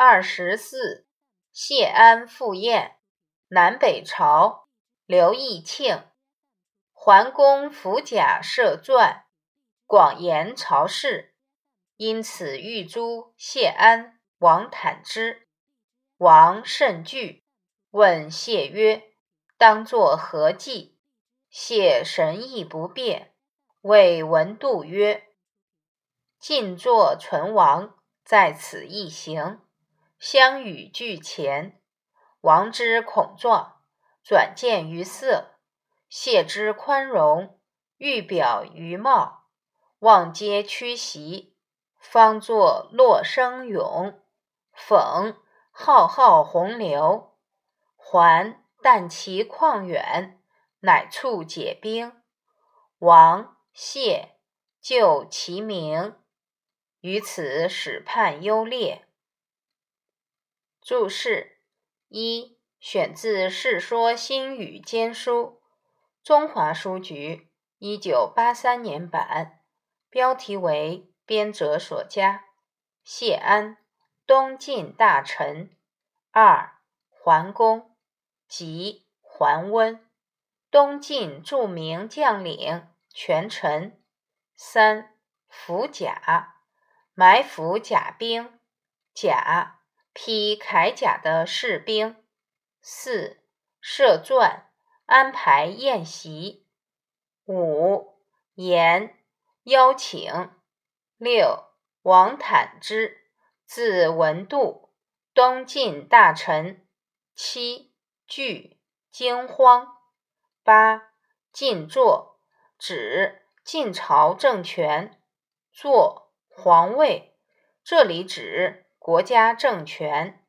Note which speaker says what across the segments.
Speaker 1: 二十四，谢安赴宴，南北朝，刘义庆。桓公服甲设传，广言朝事，因此欲诛谢安、王坦之。王甚惧，问谢曰：“当作何计？”谢神意不变，谓文度曰：“晋作存亡，在此一行。相与俱前，王之恐状，转见于色。”谢之宽容，欲表于貌，望皆屈膝，方作洛生咏。讽浩浩洪流，还但其旷远，乃促解兵。王谢就其名，于此始判优劣。注释一：选自《世说新语笺书》。中华书局一九八三年版，标题为编者所加。谢安，东晋大臣。二，桓公，即桓温，东晋著名将领、权臣。三，伏甲，埋伏甲兵，甲，披铠甲的士兵。四，设传。安排宴席，五言邀请，六王坦之，字文度，东晋大臣。七惧惊慌。八晋作，指晋朝政权。坐皇位，这里指国家政权。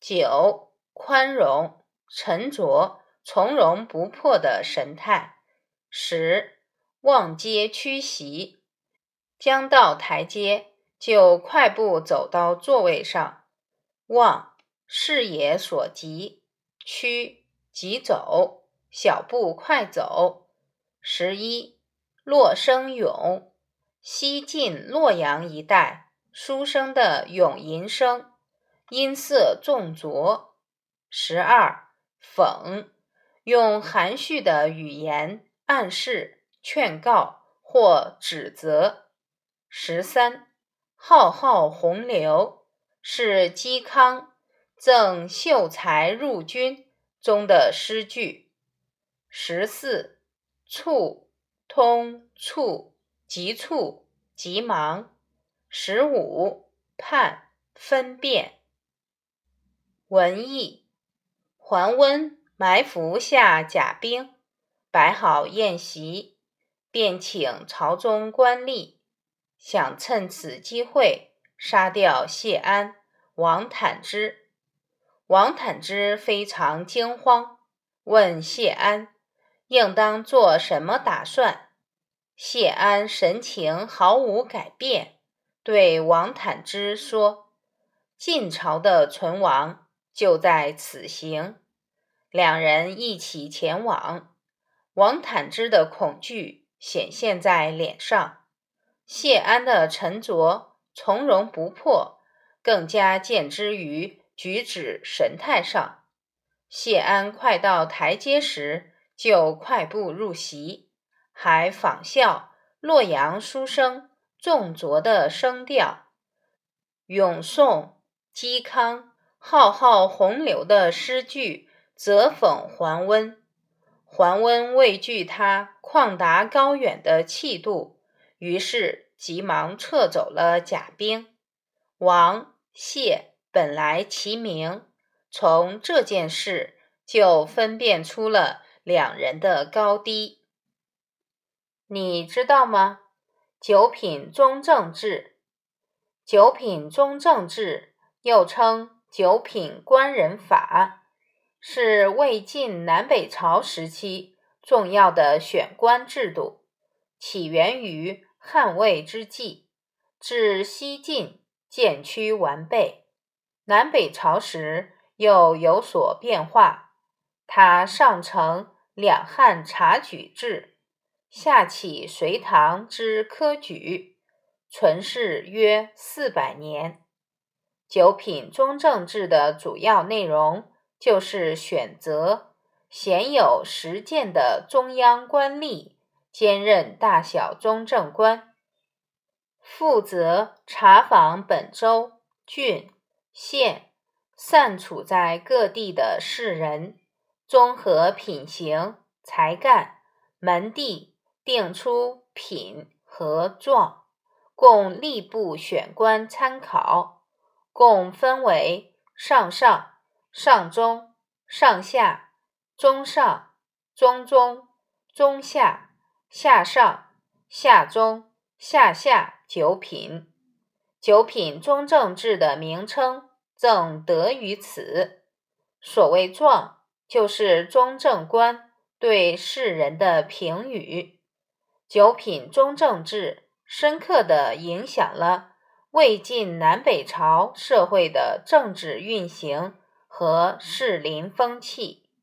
Speaker 1: 九宽容沉着。从容不迫的神态。十望街屈膝，将到台阶就快步走到座位上。望视野所及，屈即走，小步快走。十一洛生咏，西晋洛阳一带书生的咏吟声，音色重浊。十二讽。用含蓄的语言暗示、劝告或指责。十三，浩浩洪流是嵇康赠秀才入军中的诗句。十四，促通促急促急忙。十五，判分辨。文艺，桓温。埋伏下甲兵，摆好宴席，便请朝中官吏，想趁此机会杀掉谢安、王坦之。王坦之非常惊慌，问谢安应当做什么打算。谢安神情毫无改变，对王坦之说：“晋朝的存亡就在此行。”两人一起前往，王坦之的恐惧显现在脸上，谢安的沉着从容不迫更加见之于举止神态上。谢安快到台阶时，就快步入席，还仿效洛阳书生重浊的声调，咏颂嵇康浩浩洪流的诗句。则讽桓温，桓温畏惧他旷达高远的气度，于是急忙撤走了甲兵。王谢本来齐名，从这件事就分辨出了两人的高低。你知道吗？九品中正制，九品中正制又称九品官人法。是魏晋南北朝时期重要的选官制度，起源于汉魏之际，至西晋渐趋完备。南北朝时又有所变化。它上承两汉察举制，下启隋唐之科举，存世约四百年。九品中正制的主要内容就是选择鲜有实践的中央官吏，兼任大小中正官，负责查访本州、郡、县散处在各地的士人，综合品行、才干、门第，定出品和状，供吏部选官参考。共分为上上、上中、上下、中上、中中、中下、下上、下中、下下九品。九品中正制的名称正得于此。所谓状，就是中正官对世人的评语。九品中正制深刻地影响了。魏晋南北朝社会的政治运行和士林风气。